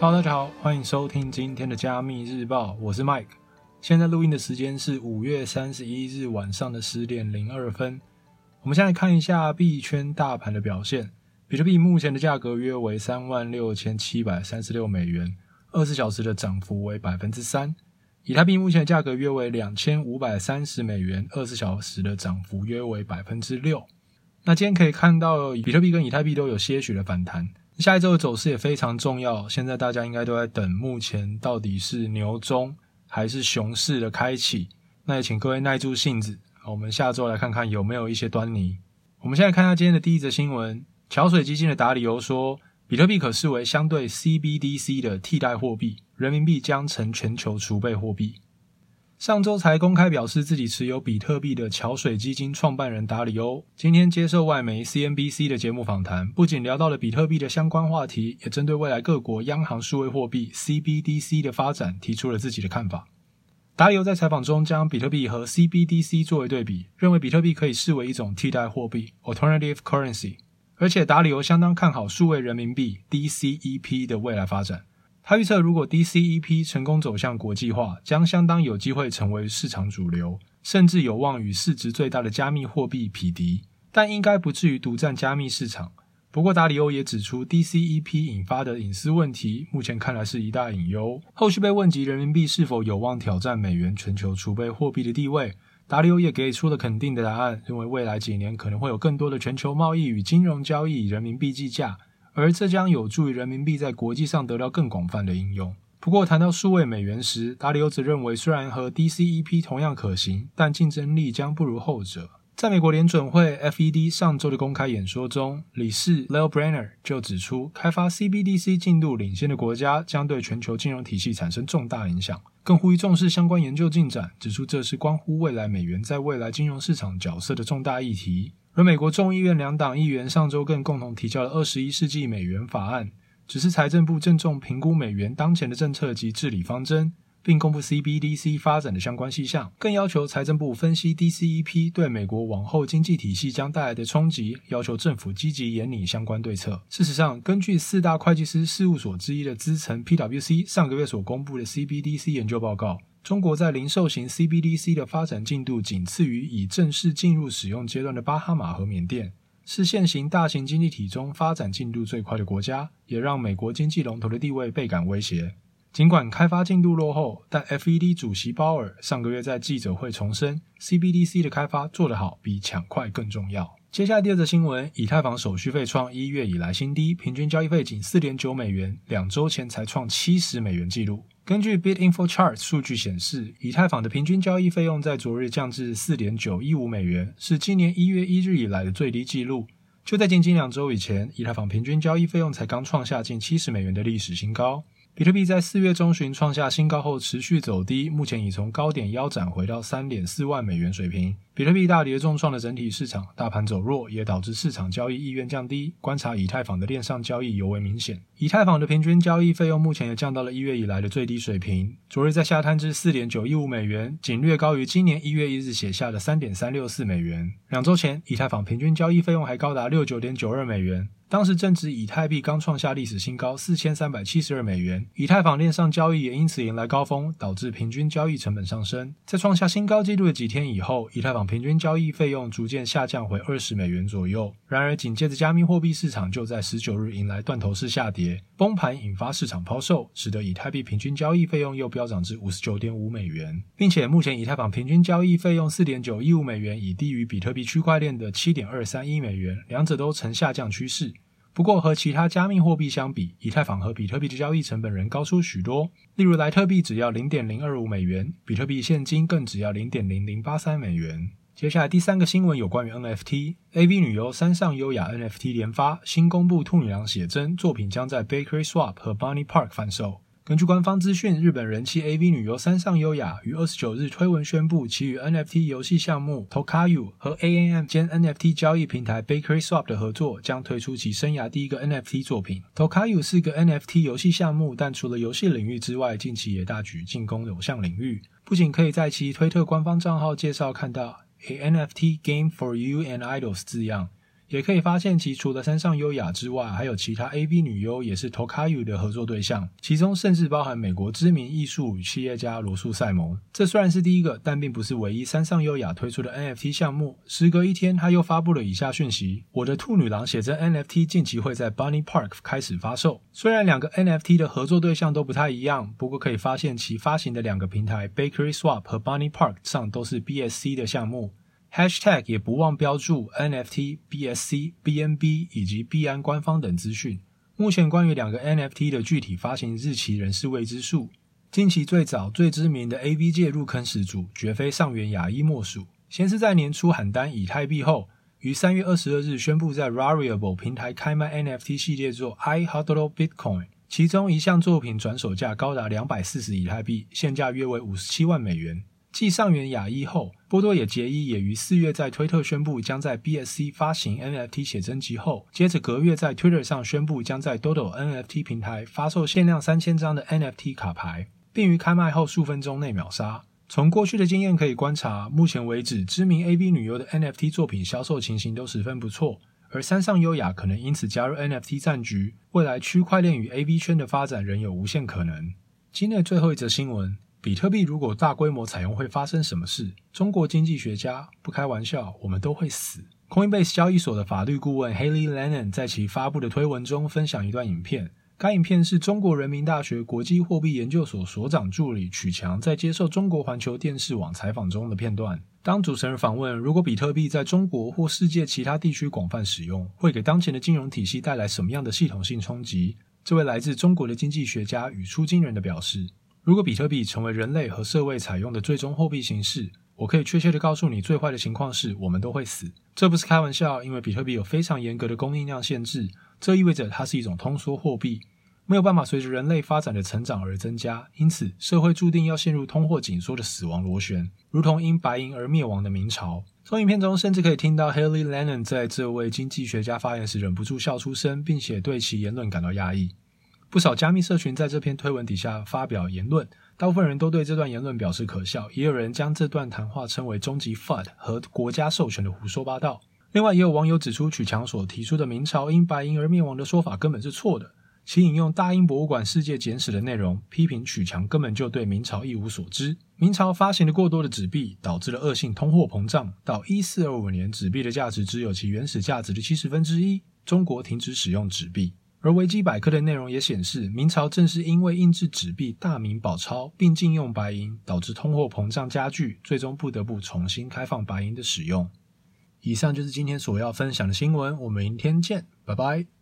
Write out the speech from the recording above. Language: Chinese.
Hello，大家好，欢迎收听今天的加密日报，我是 Mike。现在录音的时间是五月三十一日晚上的十点零二分。我们先来看一下币圈大盘的表现。比特币目前的价格约为三万六千七百三十六美元，二十小时的涨幅为百分之三。以太币目前的价格约为两千五百三十美元，二十小时的涨幅约为百分之六。那今天可以看到，比特币跟以太币都有些许的反弹。下一周的走势也非常重要，现在大家应该都在等，目前到底是牛中还是熊市的开启？那也请各位耐住性子，我们下周来看看有没有一些端倪。我们现在看一下今天的第一则新闻：桥水基金的打理由说，比特币可视为相对 CBDC 的替代货币，人民币将成全球储备货币。上周才公开表示自己持有比特币的桥水基金创办人达里欧，今天接受外媒 CNBC 的节目访谈，不仅聊到了比特币的相关话题，也针对未来各国央行数位货币 CBDC 的发展提出了自己的看法。达里欧在采访中将比特币和 CBDC 作为对比，认为比特币可以视为一种替代货币 （Alternative Currency），而且达里欧相当看好数位人民币 （DCEP） 的未来发展。他预测，如果 DCEP 成功走向国际化，将相当有机会成为市场主流，甚至有望与市值最大的加密货币匹敌，但应该不至于独占加密市场。不过，达里欧也指出，DCEP 引发的隐私问题，目前看来是一大隐忧。后续被问及人民币是否有望挑战美元全球储备货币的地位，达里欧也给出了肯定的答案，认为未来几年可能会有更多的全球贸易与金融交易以人民币计价。而这将有助于人民币在国际上得到更广泛的应用。不过，谈到数位美元时，达里欧则认为，虽然和 DCEP 同样可行，但竞争力将不如后者。在美国联准会 FED 上周的公开演说中，理事 l e l Brainer 就指出，开发 CBDC 进度领先的国家将对全球金融体系产生重大影响，更呼吁重视相关研究进展，指出这是关乎未来美元在未来金融市场角色的重大议题。而美国众议院两党议员上周更共同提交了二十一世纪美元法案，指示财政部郑重评估美元当前的政策及治理方针，并公布 CBDC 发展的相关细项，更要求财政部分析 DCEP 对美国往后经济体系将带来的冲击，要求政府积极研拟相关对策。事实上，根据四大会计师事务所之一的资诚 PwC 上个月所公布的 CBDC 研究报告。中国在零售型 CBDC 的发展进度仅次于已正式进入使用阶段的巴哈马和缅甸，是现行大型经济体中发展进度最快的国家，也让美国经济龙头的地位倍感威胁。尽管开发进度落后，但 FED 主席鲍尔上个月在记者会重申，CBDC 的开发做得好比抢快更重要。接下来第二则新闻，以太坊手续费创一月以来新低，平均交易费仅四点九美元，两周前才创七十美元纪录。根据 BitInfoCharts 数据显示，以太坊的平均交易费用在昨日降至四点九一五美元，是今年一月一日以来的最低纪录。就在仅仅两周以前，以太坊平均交易费用才刚创下近七十美元的历史新高。比特币在四月中旬创下新高后持续走低，目前已从高点腰斩回到三点四万美元水平。比特币大跌重创了整体市场，大盘走弱也导致市场交易意愿降低。观察以太坊的链上交易尤为明显，以太坊的平均交易费用目前也降到了一月以来的最低水平，昨日在下探至四点九一五美元，仅略高于今年一月一日写下的三点三六四美元。两周前，以太坊平均交易费用还高达六九点九二美元。当时正值以太币刚创下历史新高四千三百七十二美元，以太坊链上交易也因此迎来高峰，导致平均交易成本上升。在创下新高纪录的几天以后，以太坊平均交易费用逐渐下降回二十美元左右。然而，紧接着加密货币市场就在十九日迎来断头式下跌，崩盘引发市场抛售，使得以太币平均交易费用又飙涨至五十九点五美元，并且目前以太坊平均交易费用四点九一五美元，已低于比特币区块链的七点二三一美元，两者都呈下降趋势。不过，和其他加密货币相比，以太坊和比特币的交易成本仍高出许多。例如，莱特币只要零点零二五美元，比特币现金更只要零点零零八三美元。接下来第三个新闻有关于 NFT，AV 女优山上优雅 NFT 连发，新公布兔女郎写真作品将在 Bakery Swap 和 Bunny Park 贩售。根据官方资讯，日本人气 AV 女优山上优雅于二十九日推文宣布，其与 NFT 游戏项目 Tokayu 和 AMM 兼 NFT 交易平台 Bakery Swap 的合作，将推出其生涯第一个 NFT 作品。Tokayu 是个 NFT 游戏项目，但除了游戏领域之外，近期也大举进攻偶像领域。不仅可以在其推特官方账号介绍看到 A NFT Game for You and Idols 字样。也可以发现其除了山上优雅之外，还有其他 AV 女优也是 Tokayu 的合作对象，其中甚至包含美国知名艺术与企业家罗素赛蒙。这虽然是第一个，但并不是唯一山上优雅推出的 NFT 项目。时隔一天，他又发布了以下讯息：我的兔女郎写真 NFT 近期会在 Bunny Park 开始发售。虽然两个 NFT 的合作对象都不太一样，不过可以发现其发行的两个平台 Bakery Swap 和 Bunny Park 上都是 BSC 的项目。Hashtag 也不忘标注 NFT、BSC、BNB 以及币安官方等资讯。目前关于两个 NFT 的具体发行日期仍是未知数。近期最早最知名的 AV 界入坑始祖，绝非上元雅一莫属。先是在年初喊单以太币后，于三月二十二日宣布在 Rariable 平台开卖 NFT 系列作 I HODL Bitcoin，其中一项作品转手价高达两百四十以太币，现价约为五十七万美元。继上原雅一后，波多野结衣也于四月在推特宣布将在 BSC 发行 NFT 写真集后，接着隔月在 Twitter 上宣布将在 Dodo NFT 平台发售限量三千张的 NFT 卡牌，并于开卖后数分钟内秒杀。从过去的经验可以观察，目前为止知名 AV 女优的 NFT 作品销售情形都十分不错，而山上优雅可能因此加入 NFT 战局，未来区块链与 AV 圈的发展仍有无限可能。今天的最后一则新闻。比特币如果大规模采用，会发生什么事？中国经济学家不开玩笑，我们都会死。Coinbase 交易所的法律顾问 Haley Lennon 在其发布的推文中分享一段影片，该影片是中国人民大学国际货币研究所所长助理曲强在接受中国环球电视网采访中的片段。当主持人访问，如果比特币在中国或世界其他地区广泛使用，会给当前的金融体系带来什么样的系统性冲击？这位来自中国的经济学家语出惊人的表示。如果比特币成为人类和社会采用的最终货币形式，我可以确切地告诉你，最坏的情况是我们都会死。这不是开玩笑，因为比特币有非常严格的供应量限制，这意味着它是一种通缩货币，没有办法随着人类发展的成长而增加，因此社会注定要陷入通货紧缩的死亡螺旋，如同因白银而灭亡的明朝。从影片中甚至可以听到 Haley Lennon 在这位经济学家发言时忍不住笑出声，并且对其言论感到压抑。不少加密社群在这篇推文底下发表言论，大部分人都对这段言论表示可笑，也有人将这段谈话称为终极 FUD 和国家授权的胡说八道。另外，也有网友指出，曲强所提出的明朝因白银而灭亡的说法根本是错的，其引用大英博物馆世界简史的内容，批评曲强根本就对明朝一无所知。明朝发行了过多的纸币，导致了恶性通货膨胀，到一四二五年，纸币的价值只有其原始价值的七十分之一，中国停止使用纸币。而维基百科的内容也显示，明朝正是因为印制纸币大明宝钞，并禁用白银，导致通货膨胀加剧，最终不得不重新开放白银的使用。以上就是今天所要分享的新闻，我们明天见，拜拜。